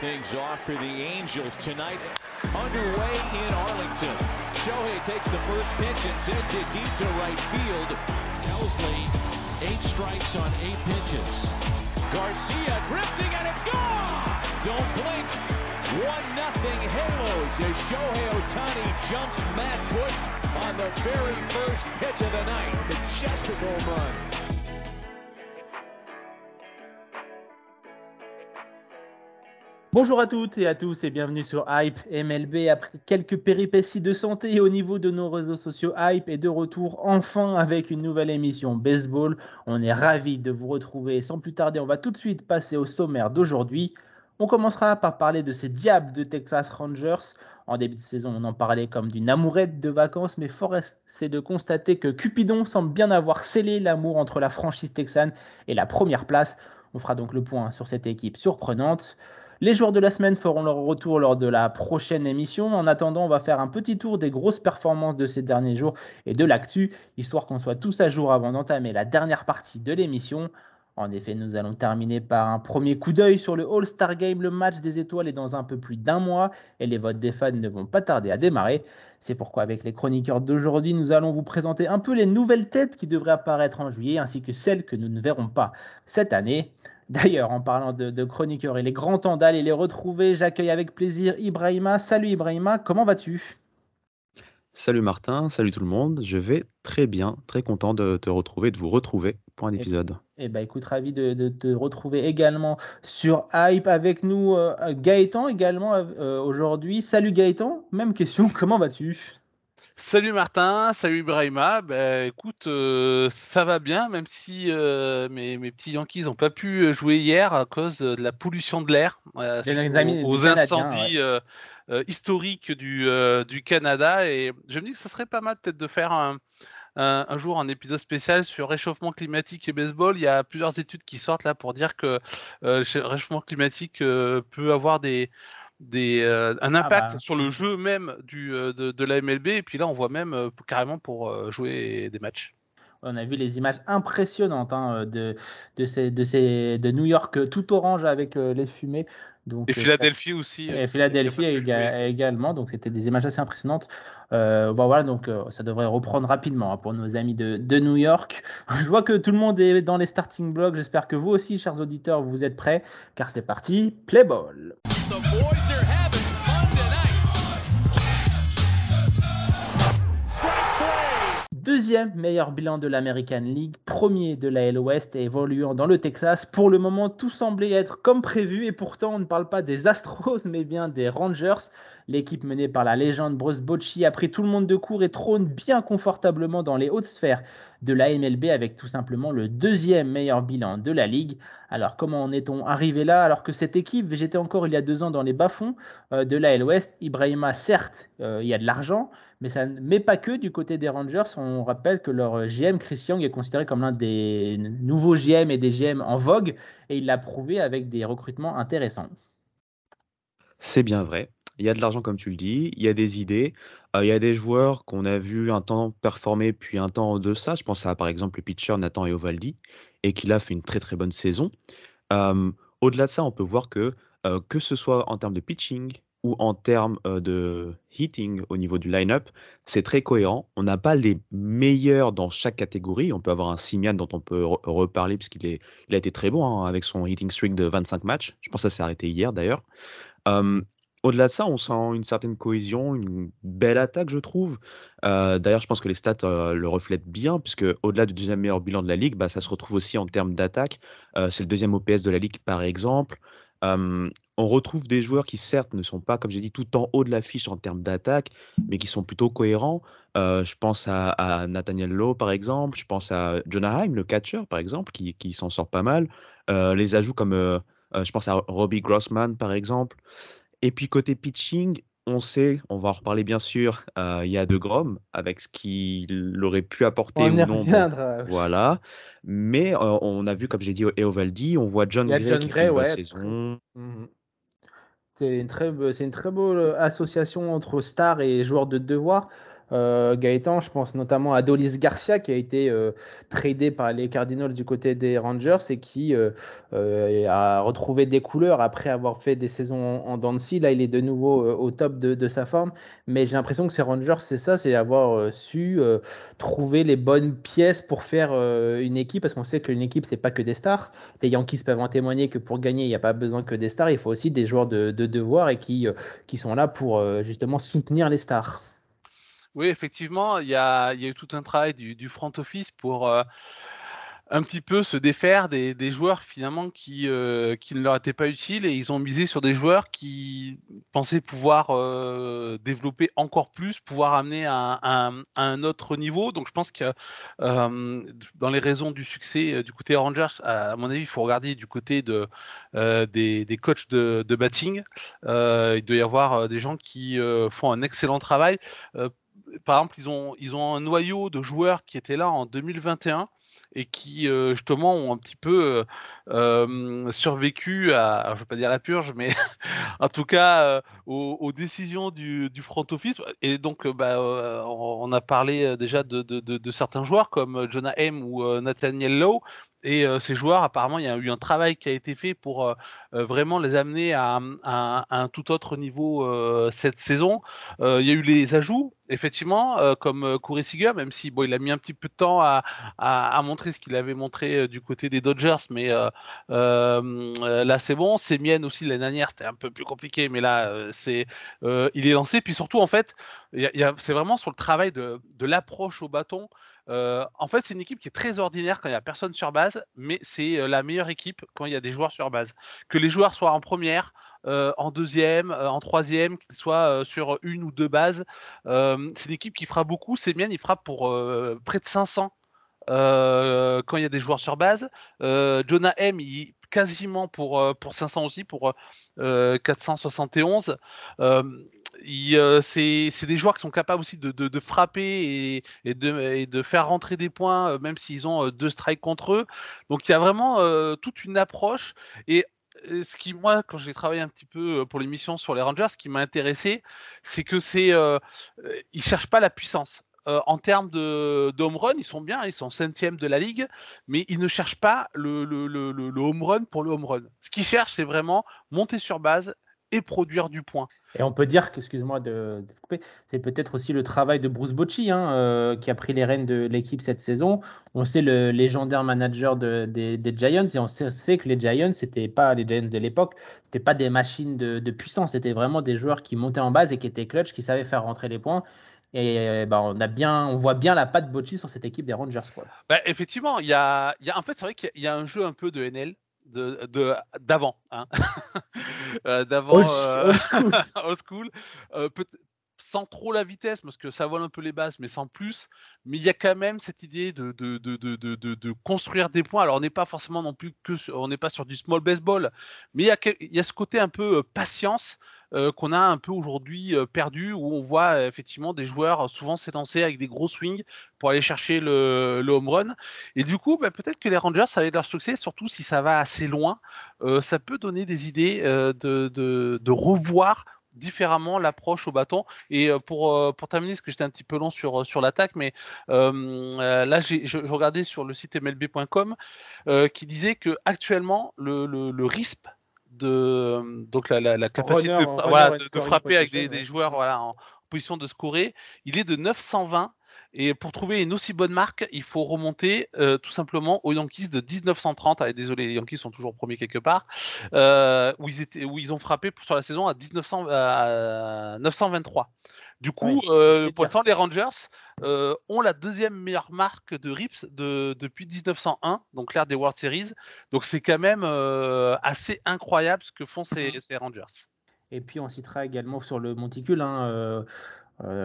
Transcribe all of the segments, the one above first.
things off for the Angels tonight. Underway in Arlington. Shohei takes the first pitch and sends it deep to right field. Helsley, eight strikes on eight pitches. Garcia drifting and it's gone! Don't blink. One nothing Halos as Shohei Otani jumps Matt Bush on the very first pitch of the night. Majestic home run. Bonjour à toutes et à tous et bienvenue sur Hype MLB. Après quelques péripéties de santé au niveau de nos réseaux sociaux, Hype est de retour enfin avec une nouvelle émission baseball. On est ravis de vous retrouver. Sans plus tarder, on va tout de suite passer au sommaire d'aujourd'hui. On commencera par parler de ces diables de Texas Rangers. En début de saison, on en parlait comme d'une amourette de vacances, mais Forest, c'est de constater que Cupidon semble bien avoir scellé l'amour entre la franchise texane et la première place. On fera donc le point sur cette équipe surprenante. Les joueurs de la semaine feront leur retour lors de la prochaine émission. En attendant, on va faire un petit tour des grosses performances de ces derniers jours et de l'actu, histoire qu'on soit tous à jour avant d'entamer la dernière partie de l'émission. En effet, nous allons terminer par un premier coup d'œil sur le All-Star Game. Le match des étoiles est dans un peu plus d'un mois et les votes des fans ne vont pas tarder à démarrer. C'est pourquoi avec les chroniqueurs d'aujourd'hui, nous allons vous présenter un peu les nouvelles têtes qui devraient apparaître en juillet ainsi que celles que nous ne verrons pas cette année. D'ailleurs, en parlant de, de, chroniqueurs et les grands temps d'aller les retrouver, j'accueille avec plaisir Ibrahima. Salut Ibrahima, comment vas-tu? Salut Martin, salut tout le monde. Je vais très bien, très content de te retrouver, de vous retrouver pour un épisode. Eh ben, écoute, ravi de, de, te retrouver également sur Hype avec nous, euh, Gaëtan également euh, aujourd'hui. Salut Gaëtan, même question, comment vas-tu? Salut Martin, salut Ibrahima. Ben écoute, euh, ça va bien, même si euh, mes, mes, petits Yankees n'ont pas pu jouer hier à cause de la pollution de l'air, euh, aux, aux incendies ouais. historiques du, du, Canada. Et je me dis que ça serait pas mal peut-être de faire un, un, un, jour un épisode spécial sur réchauffement climatique et baseball. Il y a plusieurs études qui sortent là pour dire que le réchauffement climatique peut avoir des des, euh, un impact ah bah, sur le jeu même du, euh, de, de, la MLB. Et puis là, on voit même euh, carrément pour jouer des matchs. On a vu les images impressionnantes hein, de, de, ces, de, ces, de New York tout orange avec les fumées. Donc, et Philadelphie aussi. Et Philadelphie également. Donc c'était des images assez impressionnantes. Euh, voilà, donc euh, ça devrait reprendre rapidement hein, pour nos amis de, de, New York. Je vois que tout le monde est dans les starting blocks. J'espère que vous aussi, chers auditeurs, vous êtes prêts, car c'est parti, play ball. Deuxième meilleur bilan de l'American League, premier de la West et évoluant dans le Texas. Pour le moment, tout semblait être comme prévu et pourtant on ne parle pas des Astros mais bien des Rangers. L'équipe menée par la légende Bruce Bocci a pris tout le monde de court et trône bien confortablement dans les hautes sphères de la MLB avec tout simplement le deuxième meilleur bilan de la ligue. Alors comment en est-on arrivé là alors que cette équipe végétait encore il y a deux ans dans les bas-fonds euh, de la West Ibrahima, certes, euh, il y a de l'argent, mais ça ne met pas que du côté des Rangers. On rappelle que leur GM, Chris Young, est considéré comme l'un des nouveaux GM et des GM en vogue et il l'a prouvé avec des recrutements intéressants. C'est bien vrai il y a de l'argent comme tu le dis, il y a des idées, il y a des joueurs qu'on a vu un temps performer puis un temps en deçà. Je pense à par exemple le pitcher Nathan Eovaldi et qui a fait une très très bonne saison. Au-delà de ça, on peut voir que que ce soit en termes de pitching ou en termes de hitting au niveau du line-up, c'est très cohérent. On n'a pas les meilleurs dans chaque catégorie. On peut avoir un Simian dont on peut re reparler puisqu'il il a été très bon hein, avec son hitting streak de 25 matchs. Je pense que ça s'est arrêté hier d'ailleurs. Au-delà de ça, on sent une certaine cohésion, une belle attaque, je trouve. Euh, D'ailleurs, je pense que les stats euh, le reflètent bien, puisque au-delà du deuxième meilleur bilan de la ligue, bah, ça se retrouve aussi en termes d'attaque. Euh, C'est le deuxième OPS de la ligue, par exemple. On retrouve des joueurs qui, certes, ne sont pas, comme j'ai dit, tout en haut de l'affiche en termes d'attaque, mais qui sont plutôt cohérents. Je pense à, Nathaniel Lowe, par exemple. Je pense à Jonah Heim, le catcher, par exemple, qui, qui s'en sort pas mal. Les ajouts comme, je pense à Robbie Grossman, par exemple. Et puis côté pitching, on sait, on va en reparler bien sûr, euh, il y a De Grom avec ce qu'il aurait pu apporter on ou non. Reviendra. Voilà. Mais euh, on a vu, comme j'ai dit, Eovaldi, on voit John Gray John qui Gray, fait une ouais. bonne saison. Mmh. C'est une très, c'est une très bonne association entre stars et joueurs de devoir. Euh, Gaëtan, je pense notamment à Dolis Garcia qui a été euh, tradé par les Cardinals du côté des Rangers et qui euh, a retrouvé des couleurs après avoir fait des saisons en, en Là, il est de nouveau au top de, sa forme. Mais j'ai l'impression que ces Rangers, c'est ça, c'est avoir su trouver les bonnes pièces pour faire une équipe parce qu'on sait qu'une équipe, c'est pas que des stars. Les Yankees peuvent en témoigner que pour gagner, il n'y a pas besoin que des stars. Il faut aussi des joueurs de, de devoir et qui, qui sont là pour justement soutenir les stars. Oui, effectivement, il y a, eu tout un travail du, front office pour euh, un petit peu se défaire des, joueurs finalement qui, euh, qui ne leur étaient pas utiles et ils ont misé sur des joueurs qui pensaient pouvoir euh, développer encore plus, pouvoir amener à, un autre niveau. Donc je pense que dans les raisons du succès du côté Rangers, à mon avis, il faut regarder du côté de, des, des, coachs de, de batting. il doit y avoir des gens qui font un excellent travail par exemple, ils ont, ils ont un noyau de joueurs qui étaient là en 2021 et qui euh, justement ont un petit peu euh, euh, survécu à, je veux pas dire la purge, mais en tout cas aux, décisions du, front office. Et donc, bah, on, a parlé déjà de, de, certains joueurs comme Jonah M ou Nathaniel Lowe. Et ces joueurs, apparemment, il y a eu un travail qui a été fait pour vraiment les amener à, un tout autre niveau cette saison. il y a eu les ajouts, effectivement, comme Seager, même si bon, il a mis un petit peu de temps à, montrer ce qu'il avait montré du côté des Dodgers, mais là c'est bon. Semien aussi l'année dernière, c'était un peu plus compliqué, mais là c'est il est lancé. Puis surtout, en fait, c'est vraiment sur le travail de l'approche au bâton. Euh, en fait, c'est une équipe qui est très ordinaire quand il n'y a personne sur base, mais c'est euh, la meilleure équipe quand il y a des joueurs sur base. Que les joueurs soient en première, euh, en deuxième, en troisième, qu'ils soient sur une ou deux bases, c'est une équipe qui fera beaucoup. C'est bien, il frappe pour près de 500 quand il y a des joueurs sur base. Jonah M, il, quasiment pour, pour 500 aussi, pour 471. Euh, c'est des joueurs qui sont capables aussi de, frapper et, de, faire rentrer des points, euh, même s'ils ont euh, deux strikes contre eux. Donc il y a vraiment toute une approche. Et ce qui, moi, quand j'ai travaillé un petit peu pour l'émission sur les Rangers, ce qui m'a intéressé, c'est que c'est, ils cherchent pas la puissance. En termes de, home run, ils sont bien, ils sont cinquième de la ligue, mais ils ne cherchent pas le, home run pour le home run. Ce qu'ils cherchent, c'est vraiment monter sur base, et produire du point. Et on peut dire que, excuse-moi de, couper, c'est peut-être aussi le travail de Bruce Bocci hein, euh, qui a pris les rênes de l'équipe cette saison. On sait le légendaire manager des, Giants et on sait, que les Giants, c'était pas les Giants de l'époque, c'était pas des machines de, puissance, c'était vraiment des joueurs qui montaient en base et qui étaient clutch, qui savaient faire rentrer les points. Et bah, on a bien, on voit bien la patte Bocci sur cette équipe des Rangers. Bah, effectivement, il y a, y a, en fait, c'est vrai qu'il y a un jeu un peu de NL de d'avant hein. euh, d'avant old, euh, school, euh, sans trop la vitesse parce que ça vole un peu les bases mais sans plus mais il y a quand même cette idée de de, de, de, de construire des points alors on n'est pas forcément non plus que on n'est pas sur du small baseball mais il y a, il y a ce côté un peu patience euh, qu'on a un peu aujourd'hui euh, perdu, où on voit euh, effectivement des joueurs souvent s'élancer avec des gros swings pour aller chercher le, home run. Et du coup, bah, peut-être que les Rangers, être leur succès, surtout si ça va assez loin, ça peut donner des idées de, revoir différemment l'approche au bâton. Et pour, terminer, parce que j'étais un petit peu long sur, sur l'attaque, mais là, je, je, regardais sur le site mlb.com qui disait que actuellement le, le, le RISP de donc la, la, capacité de, frapper avec des, joueurs voilà, en position de scorer, il est de 920. Et pour trouver une aussi bonne marque, il faut remonter euh, tout simplement aux Yankees de 1930. Ah, désolé, les Yankees sont toujours premiers quelque part, euh, où ils étaient, où ils ont frappé sur la saison à 1900, à 923. Du coup, euh, pour l'instant, les Rangers euh, ont la deuxième meilleure marque de Rips depuis 1901, donc l'ère des World Series. Donc c'est quand même euh, assez incroyable ce que font ces, mhm. Rangers. Et puis on citera également sur le monticule. Hein,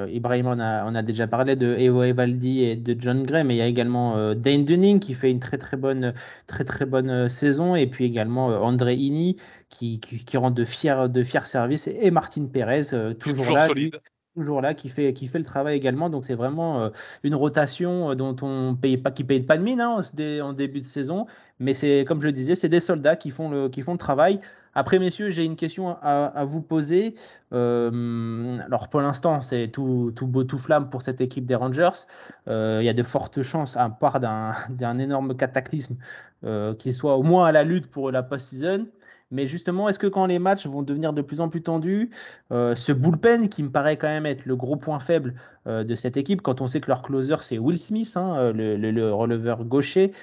Ibrahim, on a, déjà parlé de Evo Evaldi et de John Gray, mais il y a également Dane Dunning qui fait une très très bonne, très, très bonne saison, et puis également André Ini qui, rend de fiers, de fiers services, et Martin Perez, toujours, là, solide toujours là, qui fait, qui fait le travail également. Donc c'est vraiment euh, une rotation euh, dont on paye pas, qui paye pas de mine hein, en début de saison. Mais c'est comme je le disais, c'est des soldats qui font le, qui font le travail. Après, messieurs, j'ai une question à, vous poser. Euh, alors, pour l'instant, c'est tout, beau, tout flamme pour cette équipe des Rangers. Euh, il y a de fortes chances, à part d'un énorme cataclysme, euh, qu'ils soient au moins à la lutte pour la post-season. Mais justement, est-ce que quand les matchs vont devenir de plus en plus tendus, euh, ce bullpen qui me paraît quand même être le gros point faible euh, de cette équipe, quand on sait que leur closer c'est Will Smith, hein, euh, le, releveur gaucher,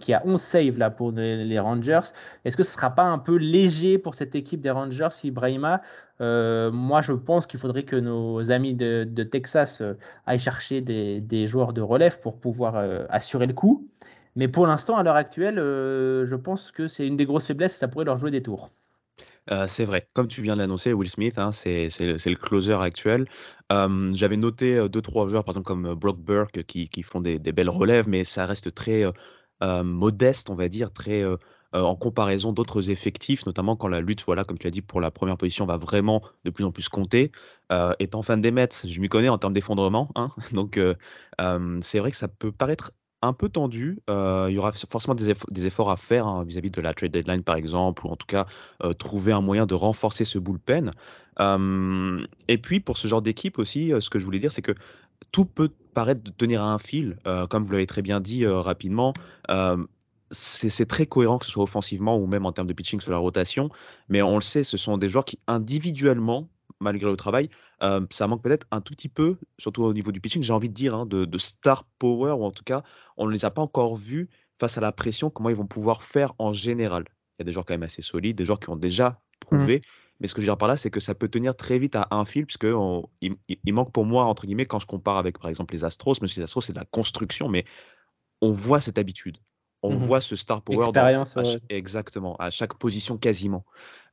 qui a 11 saves là pour les, Rangers, est-ce que ce sera pas un peu léger pour cette équipe des Rangers, Ibrahima? Moi, je pense qu'il faudrait que nos amis de, Texas aillent chercher des, joueurs de relève pour pouvoir assurer le coup. Mais pour l'instant, à l'heure actuelle, euh, je pense que c'est une des grosses faiblesses, ça pourrait leur jouer des tours. Euh, c'est vrai, comme tu viens de l'annoncer, Will Smith, hein, c'est le, closer actuel. Euh, j'avais noté deux trois joueurs, par exemple comme Brock Burke, qui, font des, belles relèves, mais ça reste très modeste, on va dire, très en comparaison d'autres effectifs, notamment quand la lutte, voilà, comme tu l'as dit, pour la première position va vraiment de plus en plus compter. étant fan des Mets, je m'y connais en termes d'effondrement, hein, donc c'est vrai que ça peut paraître un peu tendu. Euh, il y aura forcément des, efforts à faire hein, vis-à-vis de la trade deadline, par exemple, ou en tout cas euh, trouver un moyen de renforcer ce bullpen. Euh, et puis, pour ce genre d'équipe aussi, ce que je voulais dire, c'est que tout peut paraître tenir à un fil, comme vous l'avez très bien dit rapidement. c'est très cohérent que ce soit offensivement ou même en termes de pitching sur la rotation, mais on le sait, ce sont des joueurs qui individuellement malgré le travail. Euh, ça manque peut-être un tout petit peu, surtout au niveau du pitching, j'ai envie de dire, hein, de, star power, ou en tout cas, on ne les a pas encore vus face à la pression, comment ils vont pouvoir faire en général. Il y a des joueurs quand même assez solides, des joueurs qui ont déjà prouvé. Mmh. Mais ce que je veux dire par là, c'est que ça peut tenir très vite à un fil, puisque il, manque pour moi, entre guillemets, quand je compare avec, par exemple, les Astros, même si les Astros, c'est de la construction, mais on voit cette habitude. On mmh voit ce star power exactement à chaque position quasiment.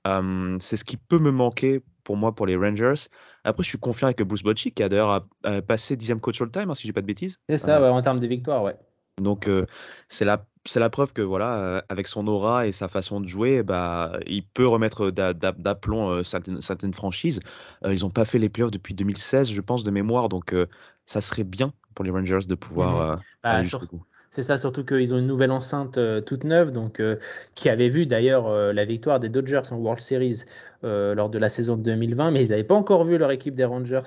c'est ce qui peut me manquer pour moi pour les Rangers. Après, je suis confiant avec Bruce Bochy qui a d'ailleurs passé dixième coach all time, hein, si j'ai pas de bêtises. C'est ça, euh, en termes de victoire, ouais. Donc euh, c'est la c'est la preuve que voilà, euh, avec son aura et sa façon de jouer, bah, il peut remettre d'aplomb certaines, certaines, franchises. ils n'ont pas fait les playoffs depuis 2016, je pense, de mémoire, donc ça serait bien pour les Rangers de pouvoir mmh bah, c'est ça, surtout qu'ils ont une nouvelle enceinte euh, toute neuve, donc euh, qui avait vu d'ailleurs euh, la victoire des Dodgers en World Series lors de la saison 2020, mais ils n'avaient pas encore vu leur équipe des Rangers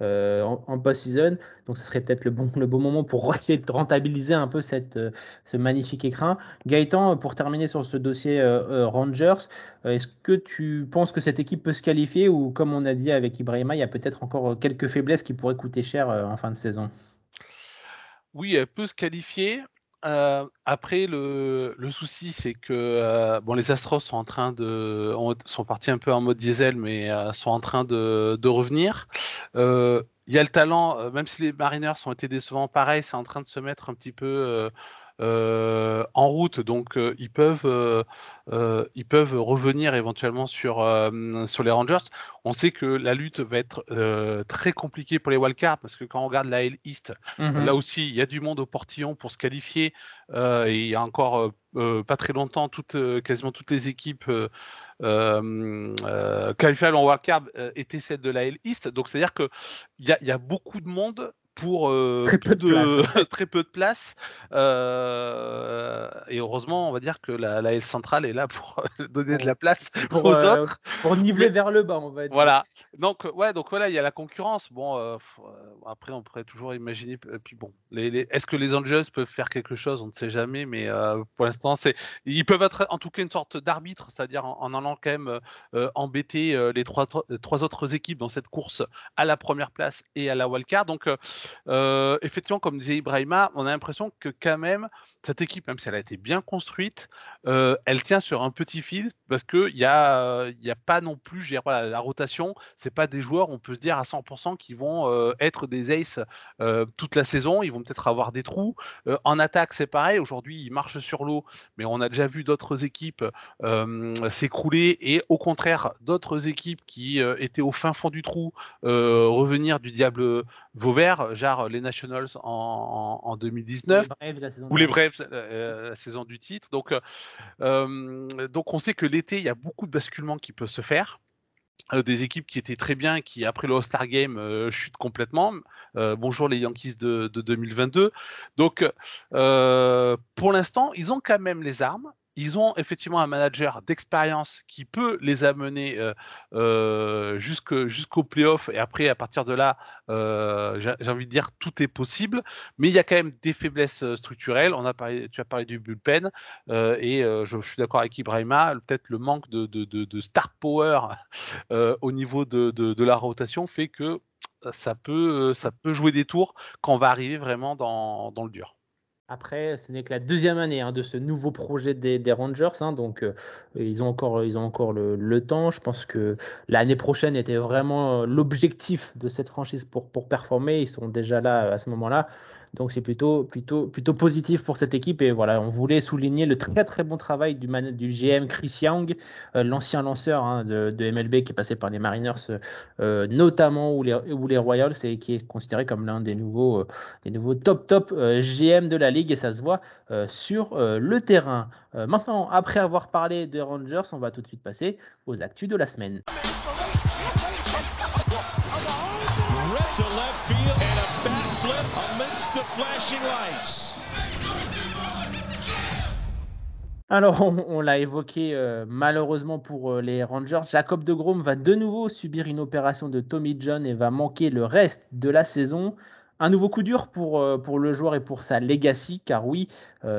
en, post-season, donc ce serait peut-être le bon, moment pour essayer de rentabiliser un peu ce magnifique écran. Gaëtan, pour terminer sur ce dossier Rangers, est-ce que tu penses que cette équipe peut se qualifier ou comme on a dit avec Ibrahima, il y a peut-être encore quelques faiblesses qui pourraient coûter cher en fin de saison? Oui, elle peut se qualifier. Euh, après, le, le souci, c'est que euh, bon, les Astros sont en train de sont partis un peu en mode diesel, mais euh, sont en train de, de revenir. Il y a le talent, même si les Mariners ont été décevants, pareil, c'est en train de se mettre un petit peu euh, en route, donc euh, ils peuvent euh, ils peuvent revenir éventuellement sur sur les Rangers. On sait que la lutte va être très compliquée pour les wildcards parce que quand on regarde la L East, mhm. là aussi il y a du monde au portillon pour se qualifier et il y a encore pas très longtemps toutes quasiment toutes les équipes euh, qualifiées en wildcard étaient celles de la L East. Donc c'est-à-dire que il y a, y a, beaucoup de monde pour euh, très, peu de, place. très peu de place. Euh, et heureusement, on va dire que la, la L centrale est là pour donner de la place pour, aux euh, autres. Pour niveler vers le bas, on va dire. Voilà. Donc ouais, donc voilà, il y a la concurrence. Bon, après, on pourrait toujours imaginer. Puis bon, les, est-ce que les Angels peuvent faire quelque chose? On ne sait jamais, mais pour l'instant, c'est ils peuvent être en tout cas une sorte d'arbitre, c'est-à-dire en, allant quand même embêter les trois, trois autres équipes dans cette course à la première place et à la wildcard. Donc euh, effectivement, comme disait Ibrahima, on a l'impression que quand même cette équipe, même si elle a été bien construite, euh, elle tient sur un petit fil parce que il y a, y a pas non plus, je la rotation, c'est pas des joueurs, on peut se dire à 100% qui vont euh, être des aces toute la saison. Ils vont peut-être avoir des trous. en attaque, c'est pareil. Aujourd'hui, ils marchent sur l'eau, mais on a déjà vu d'autres équipes s'écrouler et au contraire d'autres équipes qui étaient au fin fond du trou revenir du diable Vauvert, genre les Nationals en, 2019, ou les Braves euh, la, saison du titre. Donc, euh, donc on sait que l'été, il y a beaucoup de basculements qui peuvent se faire. Euh, des équipes qui étaient très bien, qui après le All-Star Game chutent complètement. bonjour les Yankees de, 2022. Donc, pour l'instant, ils ont quand même les armes ils ont effectivement un manager d'expérience qui peut les amener euh, euh, jusqu'au playoff et après à partir de là, euh, j'ai envie de dire tout est possible, mais il y a quand même des faiblesses structurelles. On a parlé, tu as parlé du bullpen et je, suis d'accord avec Ibrahima, peut-être le manque de, star power au niveau de, la rotation fait que ça peut, ça peut jouer des tours quand on va arriver vraiment dans le dur. Après, ce n'est que la deuxième année hein, de ce nouveau projet des, Rangers, hein, donc euh, ils ont encore, le, temps. Je pense que l'année prochaine était vraiment euh, l'objectif de cette franchise pour, pour performer. Ils sont déjà là à ce moment-là. Donc c'est plutôt, plutôt, plutôt positif pour cette équipe. Et voilà, on voulait souligner le très très bon travail du, GM Chris Young, euh, l'ancien lanceur hein, de, MLB qui est passé par les Mariners euh, notamment ou les, Royals et qui est considéré comme l'un des nouveaux, euh, top top GM de la ligue et ça se voit sur le terrain. maintenant, après avoir parlé des Rangers, on va tout de suite passer aux actus de la semaine. Alors, on, l'a évoqué euh, malheureusement pour euh, les Rangers, Jacob de Grom va de nouveau subir une opération de Tommy John et va manquer le reste de la saison. Un nouveau coup dur pour, euh, pour le joueur et pour sa legacy, car oui,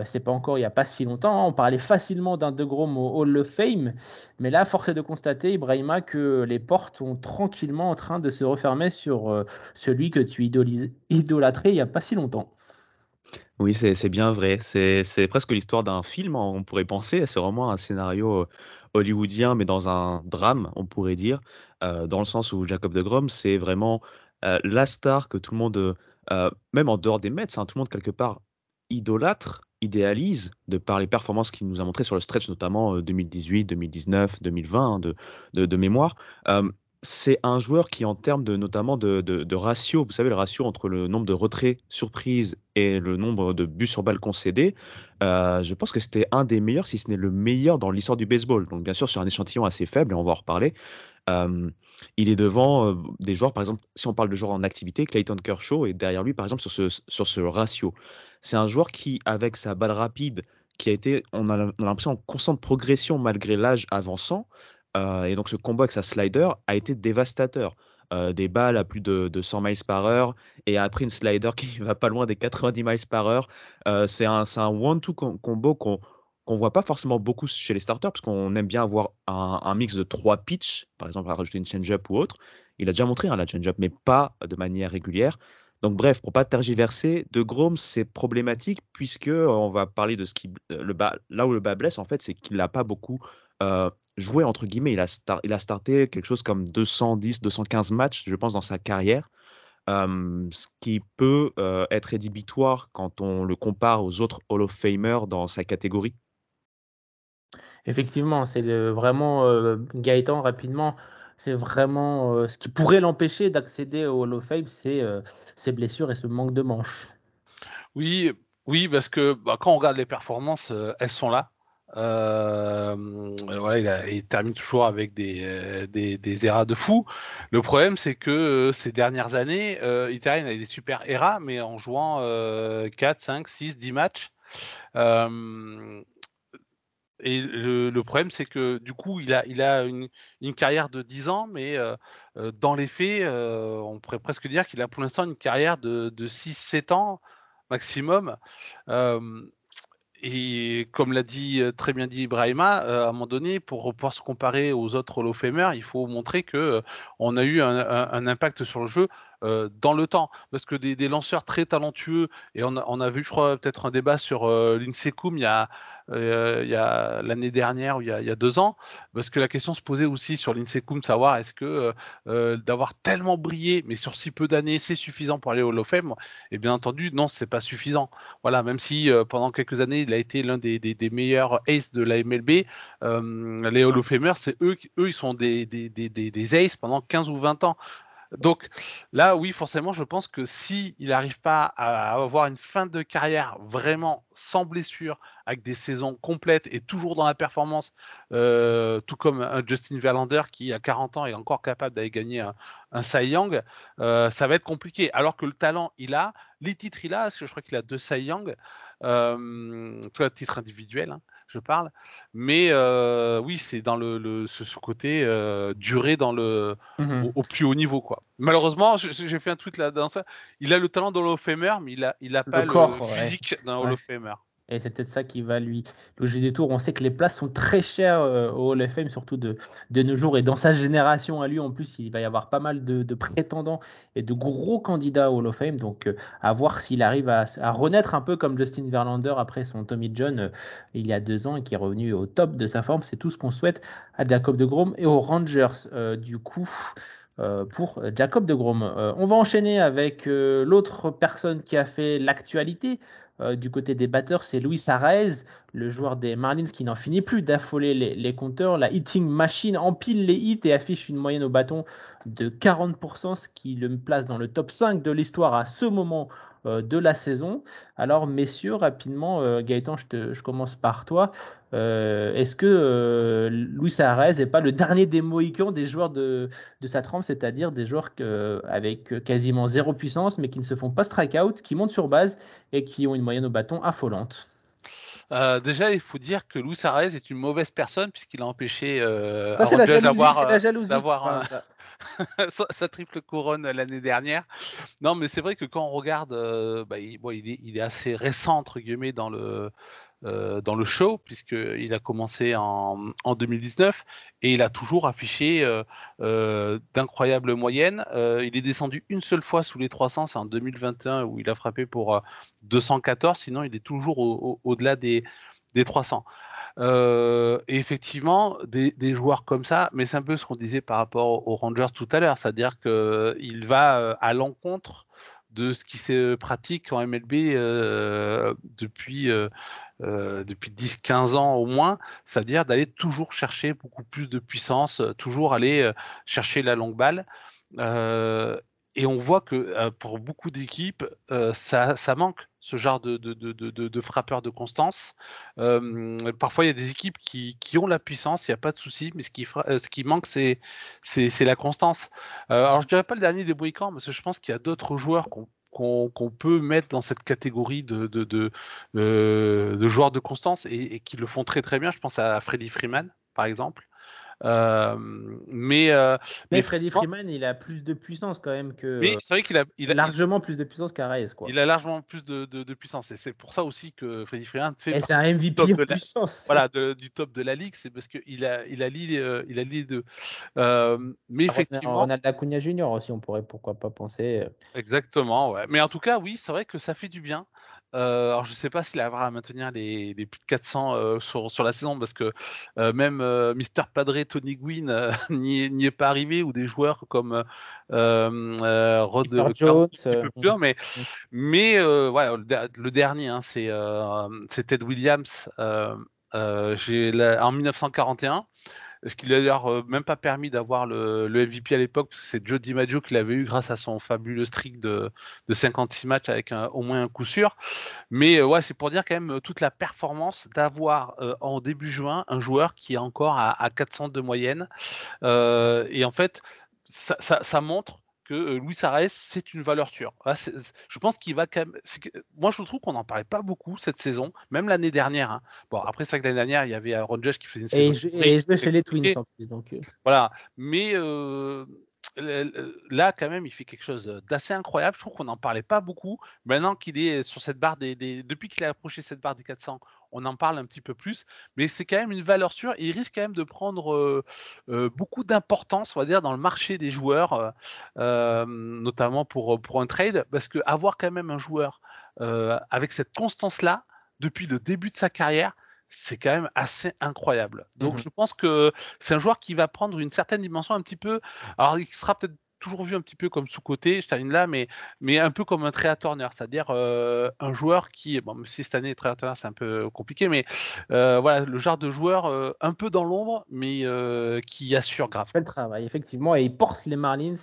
c'est pas encore il n'y a pas si longtemps. Hein. on parlait facilement d'un De Grom au Hall of Fame, mais là, force est de constater, Ibrahima, que les portes sont tranquillement en train de se refermer sur celui que tu idolâtrais il n'y a pas si longtemps. Oui, c'est bien vrai. C'est presque l'histoire d'un film, on pourrait penser. C'est vraiment un scénario euh, hollywoodien, mais dans un drame, on pourrait dire, euh, dans le sens où Jacob de Grom, c'est vraiment euh, la star que tout le monde, même en dehors des Mets, hein, tout le monde quelque part idolâtre, idéalise, de par les performances qu'il nous a montrées sur le stretch, notamment 2018, 2019, 2020, de, de, mémoire c'est un joueur qui, en termes de notamment de, ratio, vous savez, le ratio entre le nombre de retraits surprises et le nombre de buts sur balle concédés, euh, je pense que c'était un des meilleurs, si ce n'est le meilleur dans l'histoire du baseball. Donc, bien sûr, sur un échantillon assez faible, et on va en reparler. Euh, il est devant euh, des joueurs, par exemple, si on parle de joueurs en activité, Clayton Kershaw est derrière lui, par exemple, sur ce, sur ce ratio. C'est un joueur qui, avec sa balle rapide, qui a été, on a l'impression, en constante progression malgré l'âge avançant, euh, et donc ce combo avec sa slider a été dévastateur. Euh, des balles à plus de, 100 miles par heure et après une slider qui va pas loin des 90 miles par heure. Euh, c'est un, un one-two combo qu'on qu'on voit pas forcément beaucoup chez les starters parce qu'on aime bien avoir un, mix de trois pitches, par exemple à rajouter une change-up ou autre. Il a déjà montré hein, la change-up, mais pas de manière régulière. Donc bref, pour pas tergiverser, de Grom c'est problématique puisque on va parler de ce qui là où le bas blesse en fait, c'est qu'il n'a pas beaucoup euh, joué entre guillemets. Il a, il a starté quelque chose comme 210, 215 matchs, je pense, dans sa carrière. Euh, ce qui peut euh, être rédhibitoire quand on le compare aux autres Hall of Famers dans sa catégorie. Effectivement, c'est vraiment Gaëtan rapidement. C'est vraiment ce qui pourrait l'empêcher d'accéder au Hall of Fame, c'est ses blessures et ce manque de manches. Oui, oui, parce que bah, quand on regarde les performances, elles sont là. Euh, voilà, il, termine toujours avec des, euh, eras de fou. Le problème, c'est que euh, ces dernières années, euh, il termine avec des super eras, mais en jouant 4, 5, 6, 10 matchs. et le, problème, c'est que du coup, il a, une, carrière de 10 ans, mais dans les faits, on pourrait presque dire qu'il a pour l'instant une carrière de, de 6-7 ans maximum. Et comme l'a dit euh, très bien dit Ibrahima, euh, à un moment donné, pour pouvoir se comparer aux autres Hall of il faut montrer que euh, on a eu un, impact sur le jeu dans le temps. Parce que des, lanceurs très talentueux, et on a, vu, je crois, peut-être un débat sur l'Insecum il y a, euh, il y a l'année dernière ou il y a, deux ans, parce que la question se posait aussi sur l'INSECUM, savoir est-ce que euh, euh, d'avoir tellement brillé, mais sur si peu d'années, c'est suffisant pour aller au Hall of Fame Et bien entendu, non, c'est pas suffisant. Voilà, même si pendant quelques années, il a été l'un des, meilleurs aces de la MLB, les Hall of Famers, c'est eux, eux, ils sont des, des aces pendant 15 ou 20 ans. Donc là, oui, forcément, je pense que si il n'arrive pas à avoir une fin de carrière vraiment sans blessure, avec des saisons complètes et toujours dans la performance, euh, tout comme Justin Verlander qui à 40 ans est encore capable d'aller gagner un, Cy Young, euh, ça va être compliqué. Alors que le talent, il a, les titres, il a, parce que je crois qu'il a deux Cy Young, euh, tout à titre. Hein je parle. Mais oui, c'est dans le, ce, côté duré dans le mmh au, plus haut niveau quoi. Malheureusement, j'ai fait un tweet là dans ça. Il a le talent d'un Hall of Famer, mais il a il a pas le, physique d'un Hall of Famer. Et c'est peut-être ça qui va lui loger des tours. On sait que les places sont très chères euh, au Hall of Fame, surtout de, de nos jours. Et dans sa génération à lui, en plus, il va y avoir pas mal de, prétendants et de gros candidats au Hall of Fame. Donc, euh, à voir s'il arrive à, renaître un peu comme Justin Verlander après son Tommy John euh, il y a deux ans et qui est revenu au top de sa forme. C'est tout ce qu'on souhaite à Jacob de Grom et aux Rangers. du coup. pour Jacob de Grom. on va enchaîner avec l'autre personne qui a fait l'actualité, euh, du côté des batteurs, c'est Luis Arraez, le joueur des Marlins qui n'en finit plus d'affoler les, compteurs. La hitting machine empile les hits et affiche une moyenne au bâton de 40%, ce qui le place dans le top 5 de l'histoire à ce moment de la saison. Alors, messieurs, rapidement, euh, Gaëtan, je, commence par toi. Euh, est-ce que Luis Arraez n'est pas le dernier des Mohicans des joueurs de, sa trempe, c'est-à-dire des joueurs avec quasiment zéro puissance, mais qui ne se font pas strike-out, qui montent sur base et qui ont une moyenne au bâton affolante? Déjà, il faut dire que Luis Arraez est une mauvaise personne puisqu'il a empêché euh, d'avoir sa, triple couronne l'année dernière. Non, mais c'est vrai que quand on regarde, euh, bah, il, est, assez récent entre guillemets dans le euh, dans le show puisqu'il a commencé en, 2019 et il a toujours affiché euh, d'incroyables moyennes. il est descendu une seule fois sous les 300, c'est en 2021 où il a frappé pour 214. Sinon, il est toujours au-delà des des 300. Euh, effectivement, des, joueurs comme ça, mais c'est un peu ce qu'on disait par rapport aux Rangers tout à l'heure, c'est-à-dire qu'il va euh, à l'encontre de ce qui se pratique en MLB euh, depuis, depuis 10-15 ans au moins, c'est-à-dire d'aller toujours chercher beaucoup plus de puissance, toujours aller chercher la longue balle. Et on voit que pour beaucoup d'équipes, ça, ça manque ce genre de, de, de, de frappeur de constance. Euh, parfois, il y a des équipes qui, qui ont la puissance, il n'y a pas de souci, mais ce qui, euh, ce qui manque, c'est, c'est, la constance. Euh, alors, je dirais pas le dernier des Bohicans, parce que je pense qu'il y a d'autres joueurs qu'on qu'on peut mettre dans cette catégorie de, de, de, de joueurs de constance et, et, qui le font très très bien. Je pense à Freddy Freeman, par exemple. Euh, mais, euh, mais, Freddy Freeman, il a plus de puissance quand même que. Mais c'est vrai qu'il a, il a largement plus de puissance qu'Araez, quoi. Il a largement plus de, de, puissance et c'est pour ça aussi que Freddy Freeman fait. Et c'est un MVP en puissance. voilà, du top de la ligue, c'est parce qu'il a, il a lié, euh, il a lié deux. mais effectivement. Ronald Acuna Junior aussi, on pourrait pourquoi pas penser. Exactement, ouais. Mais en tout cas, oui, c'est vrai que ça fait du bien. Euh, alors je sais pas s'il arrivera à maintenir les, plus de 400 euh, sur, sur, la saison parce que euh, même Mister Padre Tony Gwynn n'y est, pas arrivé ou des joueurs comme Rod Jones, plus mais mais voilà le, dernier hein, c'est Ted Williams en 1941 ce qui lui a d'ailleurs euh, même pas permis d'avoir le, MVP à l'époque, c'est Joe DiMaggio qui l'avait eu grâce à son fabuleux streak de, de 56 matchs avec au moins un coup sûr. Mais euh, ouais, c'est pour dire quand même toute la performance d'avoir euh, en début juin un joueur qui est encore à, à 400 de moyenne. et en fait, ça montre que euh, Luis Arraez, c'est une valeur sûre. je pense qu'il va quand même. moi, je trouve qu'on n'en parlait pas beaucoup cette saison, même l'année dernière. Hein. Bon, après, c'est que l'année dernière, il y avait Ron Judge qui faisait une saison. Et je, vais chez les Twins en plus. Donc... Euh. Voilà. Mais euh, là, quand même, il fait quelque chose d'assez incroyable. Je trouve qu'on n'en parlait pas beaucoup. Maintenant qu'il est sur cette barre des, depuis qu'il a approché cette barre des 400, on en parle un petit peu plus. Mais c'est quand même une valeur sûre. Il risque quand même de prendre beaucoup d'importance, on va dire, dans le marché des joueurs, notamment pour pour un trade, parce que avoir quand même un joueur avec cette constance-là depuis le début de sa carrière, c'est quand même assez incroyable. Donc mmh je pense que c'est un joueur qui va prendre une certaine dimension un petit peu. Alors il sera peut-être toujours vu un petit peu comme sous-côté, je termine là, mais, mais un peu comme un Trea Turner, c'est-à-dire euh, un joueur qui, bon, même si cette année Trea Turner c'est un peu compliqué, mais euh, voilà, le genre de joueur euh, un peu dans l'ombre, mais qui assure grave. Fait le travail, effectivement, et il porte les Marlins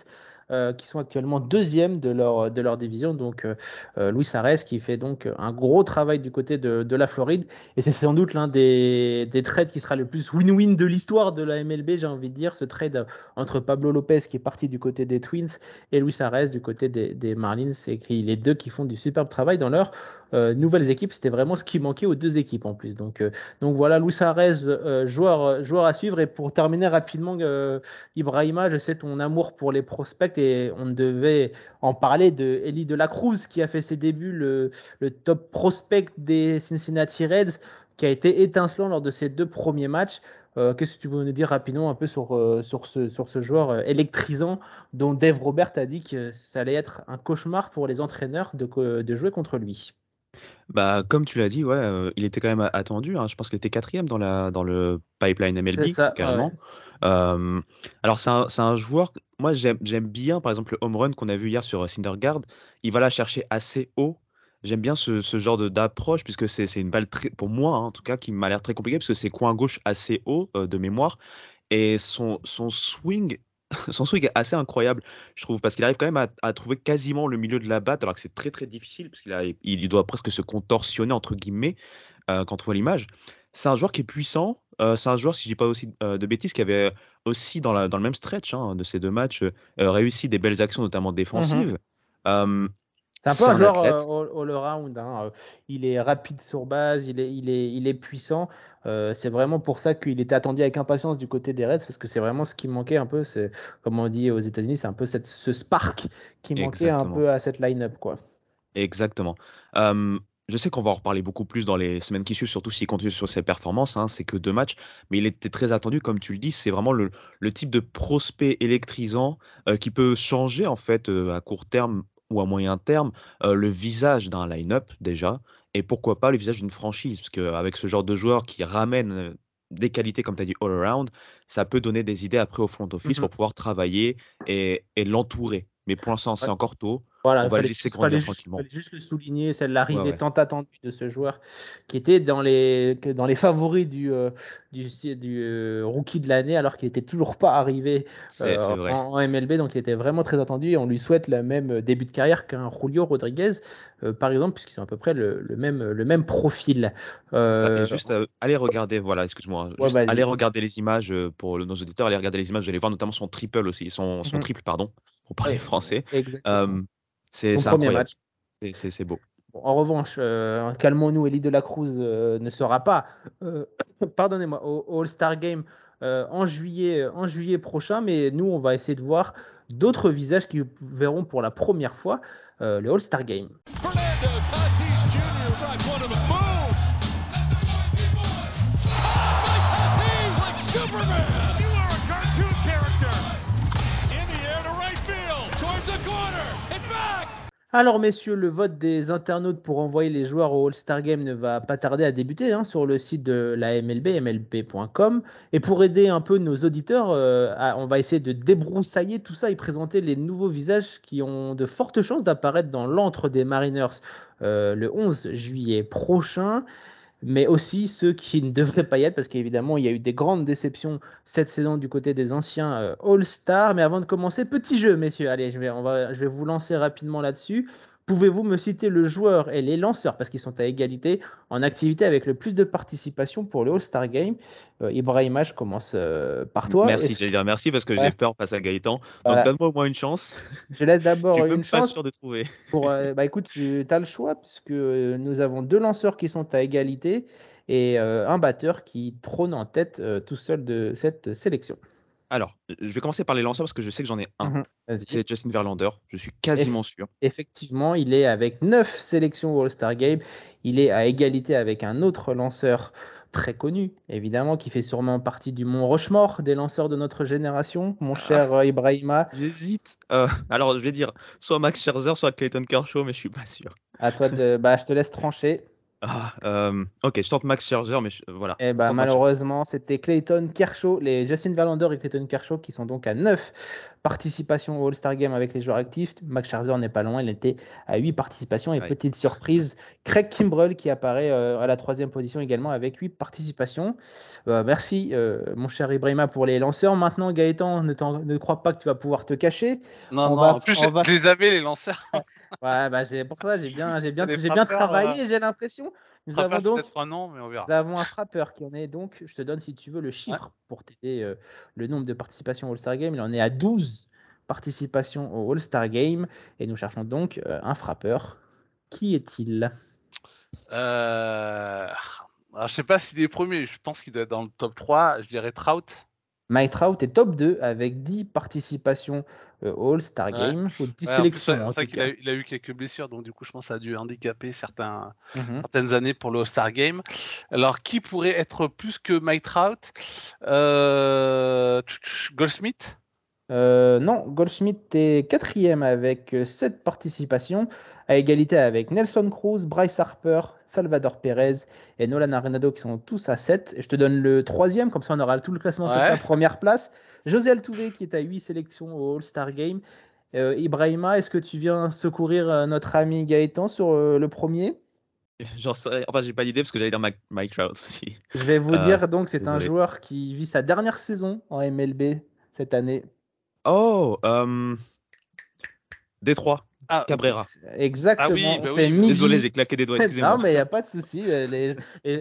euh, qui sont actuellement deuxième de leur, de leur division. Donc euh, euh Luis Arès qui fait donc un gros travail du côté de, de la Floride. Et c'est sans doute l'un des, des trades qui sera le plus win-win de l'histoire de la MLB, j'ai envie de dire. Ce trade entre Pablo Lopez qui est parti du côté des Twins et Luis Arès du côté des Marlins. C'est les deux qui font du superbe travail dans leur nouvelles équipes. C'était vraiment ce qui manquait aux deux équipes en plus. Donc, donc voilà, Luis Arez, joueur, joueur à suivre. Et pour terminer rapidement, Ibrahima, je sais ton amour pour les prospects et on devait en parler de Eli de la Cruz qui a fait ses débuts, le, top prospect des Cincinnati Reds qui a été étincelant lors de ses deux premiers matchs. Euh, qu'est-ce que tu peux nous dire rapidement un peu sur, euh, ce, joueur euh, électrisant dont Dave Robert a dit que ça allait être un cauchemar pour les entraîneurs de jouer contre lui? Bah, comme tu l'as dit, ouais, il était quand même attendu. Hein. Je pense qu'il était quatrième dans, la, dans le pipeline MLB, carrément. alors, c'est un, un, joueur, moi j'aime bien, par exemple, le home run qu'on a vu hier sur Cindergaard. Il va la chercher assez haut J'aime bien ce, ce genre d'approche puisque c'est une balle très, pour moi hein, en tout cas qui m'a l'air très compliqué parce que c'est coin gauche assez haut de mémoire et son, son swing son swing est assez incroyable, je trouve, parce qu'il arrive quand même à, trouver quasiment le milieu de la batte, alors que c'est très très difficile, parce qu'il il doit presque se contorsionner entre guillemets euh, quand on voit l'image. C'est un joueur qui est puissant. Euh, c'est un joueur, si je dis pas aussi de bêtises, qui avait aussi dans, la, dans le même stretch hein, de ces deux matchs réussi des belles actions, notamment défensives. Mmh c'est un peu un euh, all-around. Hein. Euh, il est rapide sur base, il est, il est, il est puissant. Euh, c'est vraiment pour ça qu'il était attendu avec impatience du côté des Reds, parce que c'est vraiment ce qui manquait un peu. C'est comme on dit aux États-Unis, c'est un peu cette, ce spark qui manquait un peu à cette line-up, quoi. Exactement. je sais qu'on va en reparler beaucoup plus dans les semaines qui suivent, surtout s'il continue sur ses performances. Hein, c'est que deux matchs, mais il était très attendu, comme tu le dis. C'est vraiment le, le, type de prospect électrisant qui peut changer en fait à court terme ou à moyen terme euh, le visage d'un line-up déjà, et pourquoi pas le visage d'une franchise, parce qu'avec ce genre de joueur qui ramène euh, des qualités, comme tu as dit, all around, ça peut donner des idées après au front office mmh pour pouvoir travailler et, et l'entourer. Mais pour l'instant, c'est encore tôt. Voilà, on va le laisser grandir tranquillement. Fallait juste le souligner, c'est l'arrivée tant attendue de ce joueur qui était dans les, dans les favoris du, euh, du, du euh, rookie de l'année alors qu'il n'était toujours pas arrivé euh, en, MLB. Donc il était vraiment très attendu et on lui souhaite le même début de carrière qu'un Julio Rodriguez, par exemple, puisqu'ils ont à peu près le, le même, le même profil. Ça, juste allez regarder, voilà, excuse-moi, allez regarder les images pour nos auditeurs, allez regarder les images, vous allez voir notamment son triple aussi, son, son mhm. triple, pardon, pour parler français. Exactement. C'est incroyable. C'est beau. en revanche, euh, calmons-nous, Elie de la Cruz euh, ne sera pas, euh, pardonnez-moi, au, All-Star Game en, juillet, en juillet prochain, mais nous, on va essayer de voir d'autres visages qui verront pour la première fois le All-Star Game. Alors messieurs, le vote des internautes pour envoyer les joueurs au All-Star Game ne va pas tarder à débuter hein, sur le site de la MLB, mlb.com. Et pour aider un peu nos auditeurs, euh, on va essayer de débroussailler tout ça et présenter les nouveaux visages qui ont de fortes chances d'apparaître dans l'antre des Mariners euh, le 11 juillet prochain mais aussi ceux qui ne devraient pas y être, parce qu'évidemment, il y a eu des grandes déceptions cette saison du côté des anciens euh, All-Stars. Mais avant de commencer, petit jeu, messieurs. Allez, je vais, on va, je vais vous lancer rapidement là-dessus. Pouvez-vous me citer le joueur et les lanceurs, parce qu'ils sont à égalité, en activité avec le plus de participation pour le All-Star Game? Euh, Ibrahima, je commence euh, par toi. Merci, j'allais dire merci parce que j'ai peur face à Gaëtan. Donc donne-moi au moins une chance. Je laisse d'abord une chance. Pas sûr de trouver. Pour, euh, bah écoute, tu as le choix puisque nous avons deux lanceurs qui sont à égalité et un batteur qui trône en tête tout seul de cette sélection. Alors, je vais commencer par les lanceurs parce que je sais que j'en ai un. Mhm, c'est Justin Verlander, je suis quasiment sûr. Effectivement, il est avec 9 sélections au All-Star Game. Il est à égalité avec un autre lanceur très connu, évidemment, qui fait sûrement partie du Mont Rochemort des lanceurs de notre génération, mon ah. cher euh, Ibrahima. J'hésite. Euh, alors, je vais dire soit Max Scherzer, soit Clayton Kershaw, mais je suis pas sûr. À toi de. bah, je te laisse trancher. Ah, euh, ok, je tente Max Scherzer, mais voilà. Eh ben, malheureusement, c'était Clayton Kershaw, les Justin Verlander et Clayton Kershaw qui sont donc à 9 participations au All-Star Game avec les joueurs actifs. Max Scherzer n'est pas loin, il était à 8 participations. Et petite surprise, Craig Kimbrell qui apparaît euh, à la troisième position également avec 8 participations. Euh, merci, mon cher Ibrahima, pour les lanceurs. Maintenant, Gaëtan, ne, ne crois pas que tu vas pouvoir te cacher. Non, non, en plus, je les avais, les lanceurs. ouais, bah, c'est pour ça, j'ai bien, j'ai bien, j'ai bien travaillé, j'ai l'impression. Nous avons donc un nom, mais on verra. nous avons un frappeur qui en est donc, je te donne si tu veux le chiffre pour t'aider euh, le nombre de participations au All-Star Game. Il en est à 12 participations au All-Star Game et nous cherchons donc euh, un frappeur. Qui est-il? Euh... Alors, je sais pas s'il est premier, je pense qu'il doit être dans le top 3, je dirais Trout. Mike Trout est top 2 avec 10 participations euh, All-Star Game, ou 10 sélections. C'est vrai qu'il a, il a, eu quelques blessures, donc du coup, je pense que ça a dû handicaper certains, mm -hmm. certaines années pour le All-Star Game. Alors, qui pourrait être plus que Mike Trout euh, Goldsmith? Euh, non, Goldschmidt est quatrième avec 7 participations, à égalité avec Nelson Cruz, Bryce Harper, Salvador Perez et Nolan Arenado qui sont tous à 7. Et je te donne le troisième, comme ça on aura tout le classement ouais. sur la première place. José Altuve qui est à 8 sélections au All-Star Game. Euh, Ibrahima, est-ce que tu viens secourir euh, notre ami Gaëtan sur euh, le premier? J'en sais, enfin j'ai pas d'idée parce que j'allais dire Mike, Mike Trout aussi. Je vais vous dire donc c'est un joueur qui vit sa dernière saison en MLB cette année. Oh, euh, Détroit. Ah, Cabrera. Exactement. Ah oui, bah oui. Désolé, j'ai claqué des doigts. non, mais il n'y a pas de souci.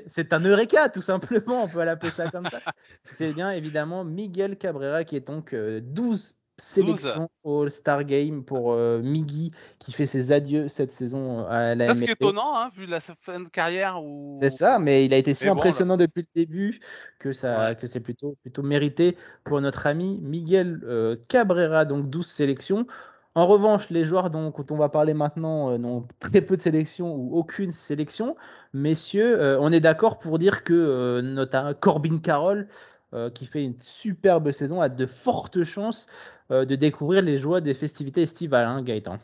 C'est un Eureka, tout simplement. On peut l'appeler ça comme ça. C'est bien, évidemment, Miguel Cabrera qui est donc 12 sélection All-Star Game pour euh, Miggy qui fait ses adieux cette saison à la C'est étonnant, hein, vu la fin de carrière. Où... C'est ça, mais il a été si impressionnant depuis le début que, ça, ouais. que c'est plutôt, plutôt mérité pour notre ami Miguel euh, Cabrera, donc 12 sélections. En revanche, les joueurs dont, on va parler maintenant euh, n'ont très peu de sélections ou aucune sélection. Messieurs, euh, on est d'accord pour dire que euh, notre Corbin Carroll, qui fait une superbe saison, a de fortes chances de découvrir les joies des festivités estivales, hein, Gaëtan.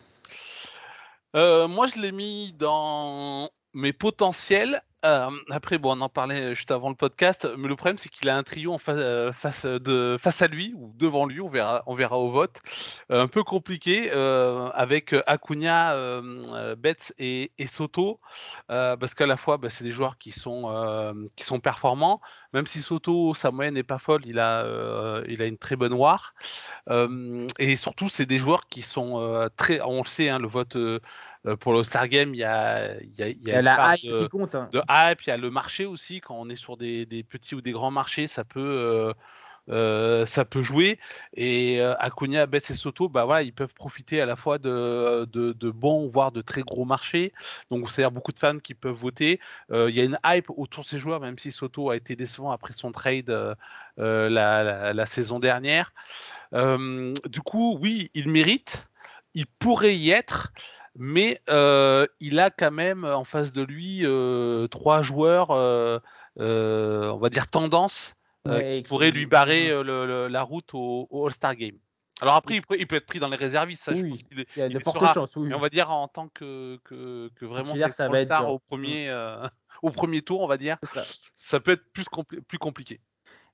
moi, je l'ai mis dans mes potentiels. Euh, après, bon, on en parlait juste avant le podcast, mais le problème c'est qu'il a un trio en face, euh, face, de, face à lui ou devant lui, on verra, on verra au vote. Euh, un peu compliqué euh, avec Acuna, euh, Betts et, et Soto, parce qu'à la fois, bah, c'est des joueurs qui sont qui sont performants. Même si Soto, sa moyenne n'est pas folle, il a il a une très bonne WAR. et surtout, c'est des joueurs qui sont très, on le sait, hein, le vote pour le Star Game, il y a, il y a, il y a, il y a la hype de, qui compte. Hein. De hype, il y a le marché aussi. Quand on est sur des, des petits ou des grands marchés, ça peut, euh, euh, ça peut jouer. Et euh, Acuna, Betts et Soto, bah voilà, ils peuvent profiter à la fois de, de, bons, voire de très gros marchés. Donc, c'est-à-dire beaucoup de fans qui peuvent voter. Il y a une hype autour de ces joueurs, même si Soto a été décevant après son trade la, la, saison dernière. du coup, oui, il mérite. Il pourrait y être mais euh, il a quand même en face de lui euh, trois joueurs, euh, on va dire tendance, ouais, qui pourraient lui barrer le, le, la route au, au All-Star Game. Alors après, il peut, il peut, être pris dans les réservistes, ça, oui, je pense qu'il il y a de fortes sera, chances. Oui. Mais on va dire en tant que, que, que vraiment c'est ça va être au premier, au premier tour, on va dire, ça. ça. peut être plus, compli plus compliqué.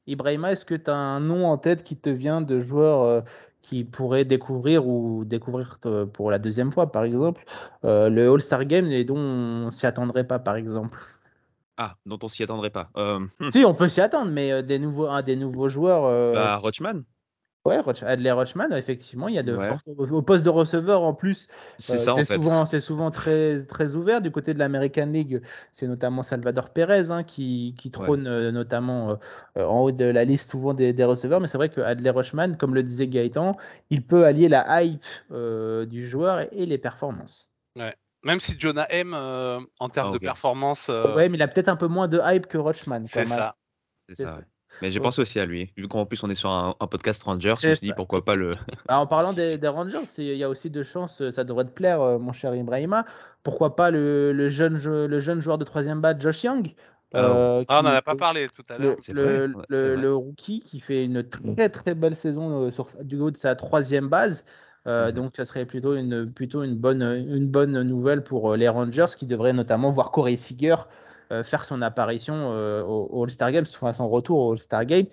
Ibrahima, est-ce que tu as un nom en tête qui te vient de joueurs qui pourraient découvrir ou découvrir pour la deuxième fois, par exemple, euh, le All-Star Game et dont on s'y attendrait pas, par exemple? Ah, dont on s'y attendrait pas. Euh... Si, on peut s'y attendre, mais euh, des nouveaux, ah, des nouveaux joueurs. Euh... Bah, Rochman. Ouais, Adler Rochman, effectivement, il y a de ouais. fortes... au poste de receveur en plus. C'est euh, ça en fait. Souvent, c'est souvent très très ouvert du côté de l'American League. C'est notamment Salvador Perez hein, qui, qui trône ouais. euh, notamment euh, en haut de la liste souvent des, des receveurs. Mais c'est vrai que Adler Rochman, comme le disait Gaëtan, il peut allier la hype euh, du joueur et, et, les performances. Ouais. Même si Jonah M en termes ah, okay. de performance. Ouais, mais il a peut-être un peu moins de hype que Rochman. C'est ça. C'est ça. Mais j'ai pensé aussi à lui. Vu qu'en plus on est sur un, un podcast Rangers, je me suis dit pourquoi pas le. Bah, en parlant des, des, Rangers, il y a aussi de chances, ça devrait te plaire, euh, mon cher Ibrahima. Pourquoi pas le, le, jeune, le jeune joueur de troisième bas, Josh Young euh, ah, on n'en a pas parlé tout à l'heure. Le, le, le, le, rookie qui fait une très très belle saison euh, sur, du haut de sa troisième base. Euh, -hmm. Donc, ça serait plutôt une, plutôt une bonne, une bonne nouvelle pour les Rangers qui devraient notamment voir Corey Seager euh, faire son apparition euh, au, All-Star Game, enfin son retour au All-Star Game.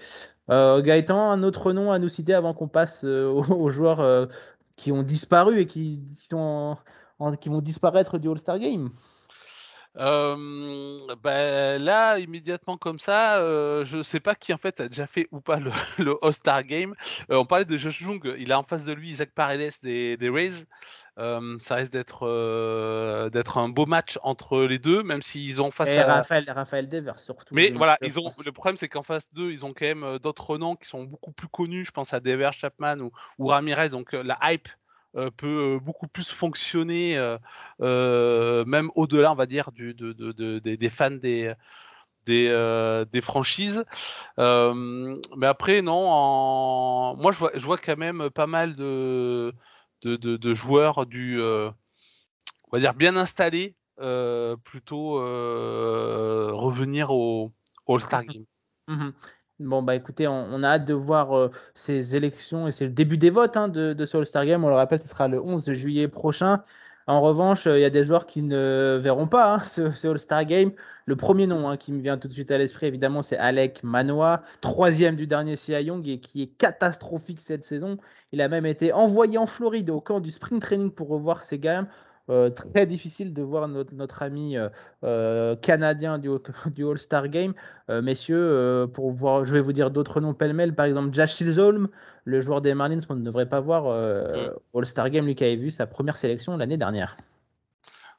Euh, Gaëtan, un autre nom à nous citer avant qu'on passe aux, aux, joueurs qui ont disparu et qui, qui, sont en, qui vont disparaître du All-Star Game? Euh, ben là, immédiatement comme ça, euh, je sais pas qui en fait a déjà fait ou pas le, le All-Star Game. Euh, on parlait de Josh Jung, il a en face de lui Isaac Paredes des, des Rays. ça risque d'être d'être un beau match entre les deux, même s'ils ont face Et à Raphaël, Raphaël Devers surtout. Mais voilà, ils ont le problème c'est qu'en face d'eux, ils ont quand même d'autres noms qui sont beaucoup plus connus. Je pense à Devers, Chapman ou, ou Ramirez, donc la hype peut beaucoup plus fonctionner, même au-delà, on va dire, du, des fans des, des, des franchises. mais après, non, moi je vois, je vois quand même pas mal de, de, joueurs du, on va dire, bien installés, plutôt revenir au, All-Star Game. Mhm. Bon, bah écoutez, on, a hâte de voir ces élections et c'est le début des votes hein, de, de, ce All-Star Game. On le rappelle, ce sera le 11 juillet prochain. En revanche, il y a des joueurs qui ne verront pas hein, ce, All-Star Game. Le premier nom hein, qui me vient tout de suite à l'esprit, évidemment, c'est Alec Manoa, troisième du dernier CI Young et qui est catastrophique cette saison. Il a même été envoyé en Floride au camp du Spring Training pour revoir ses gammes. Euh, très difficile de voir notre, notre ami euh, euh, canadien du, du All-Star Game. messieurs, pour voir, je vais vous dire d'autres noms pêle-mêle, par exemple Josh Silzolm, le joueur des Marlins qu'on ne devrait pas voir mm. All-Star Game, lui qui avait vu sa première sélection l'année dernière.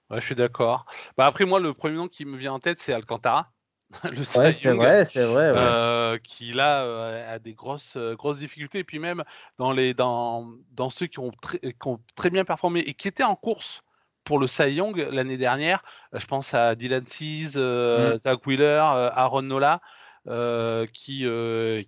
Ouais, je suis d'accord. Bah après, moi, le premier nom qui me vient en tête, c'est Alcantara. le ouais, c'est vrai, c'est vrai. Euh, qui là a des grosses grosses difficultés et puis même dans les dans dans ceux qui ont très qui ont très bien performé et qui étaient en course pour le Cy Young l'année dernière. Euh, je pense à Dylan Cease, euh, mm. Zach Wheeler, euh, Aaron Nola. qui,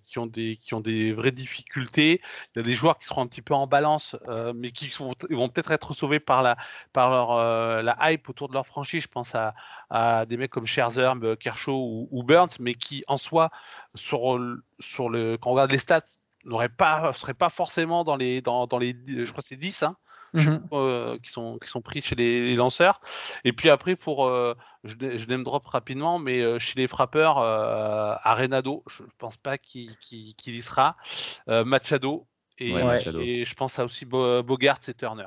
qui, ont des, qui ont des vraies difficultés. Il y a des joueurs qui seront un petit peu en balance, mais qui vont peut-être être sauvés par, la, par leur, la hype autour de leur franchise. Je pense à, à des mecs comme Scherzer, Kershaw ou, Burns, mais qui en soi, sur, sur le, quand on regarde les stats, n'auraient pas, seraient pas forcément dans les, dans, dans les je crois c'est 10, hein, Mhm. Euh, qui sont qui sont pris chez les, lanceurs. Et puis après pour euh, je, je name drop rapidement, mais euh, chez les frappeurs, Arenado, je pense pas qu'il y sera. Machado et, et, je pense à aussi Bogart et Turner.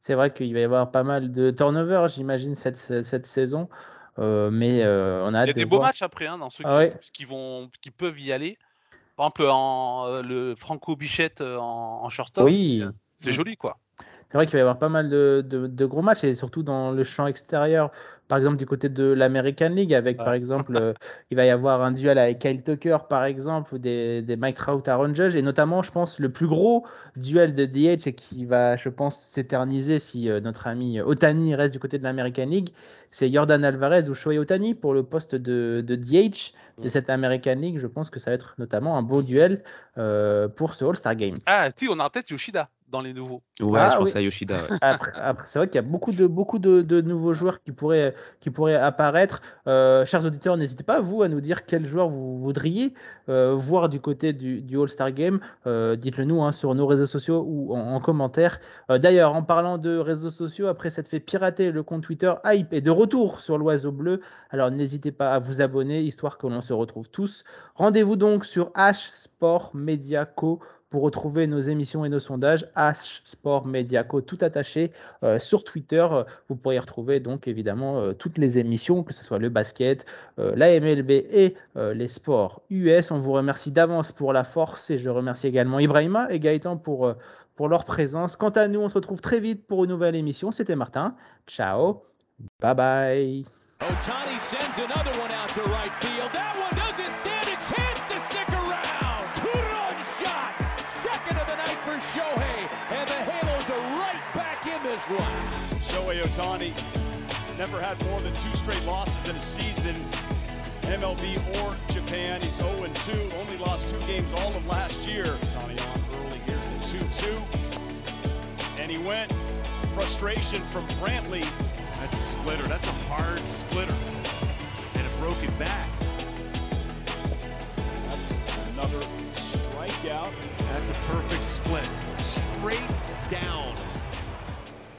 C'est vrai qu'il va y avoir pas mal de turnover, j'imagine cette cette saison. mais on a Il y a des beaux matchs après hein, dans ceux ah qui, vont, qui peuvent y aller. Par exemple, en, le Franco Bichette en, en shortstop, oui. c'est joli quoi c'est vrai qu'il va y avoir pas mal de, de, gros matchs et surtout dans le champ extérieur. Par exemple, du côté de l'American League, avec par exemple, euh, il va y avoir un duel avec Kyle Tucker, par exemple, ou des, des Mike Trout à Ron Judge. Et notamment, je pense, le plus gros duel de DH et qui va, je pense, s'éterniser si euh, notre ami Otani reste du côté de l'American League, c'est Jordan Alvarez ou Shohei Otani pour le poste de, de DH de mm. cette American League. Je pense que ça va être notamment un beau duel euh, pour ce All-Star Game. Ah, si, on a en tête Yoshida dans les nouveaux. Ouais, ah je pense à Yoshida. Après, c'est vrai qu'il y a beaucoup de beaucoup de, de, nouveaux joueurs qui pourraient qui pourraient apparaître. Euh, chers auditeurs, n'hésitez pas vous à nous dire quel joueur vous voudriez euh, voir du côté du, du All-Star Game. Euh, dites-le nous hein, sur nos réseaux sociaux ou en, commentaire. Euh, d'ailleurs, en parlant de réseaux sociaux, après s'être fait pirater le compte Twitter Hype est de retour sur l'Oiseau Bleu. Alors n'hésitez pas à vous abonner histoire que l'on se retrouve tous. Rendez-vous donc sur H Sport Media Co pour retrouver nos émissions et nos sondages, H Sport Mediaco, tout attaché euh, sur Twitter. Vous pourrez retrouver donc évidemment euh, toutes les émissions, que ce soit le basket, euh, la MLB et les sports US. On vous remercie d'avance pour la force et je remercie également Ibrahima et Gaëtan pour, pour leur présence. Quant à nous, on se retrouve très vite pour une nouvelle émission. C'était Martin. Ciao. Bye bye. Otani never had more than two straight losses in a season, MLB or Japan. He's 0-2, only lost two games all of last year. Otani on early, here's the 2-2. And he went. Frustration from Brantley. That's a splitter. That's a hard splitter. And a broken back. That's another strikeout. That's a perfect split. Straight down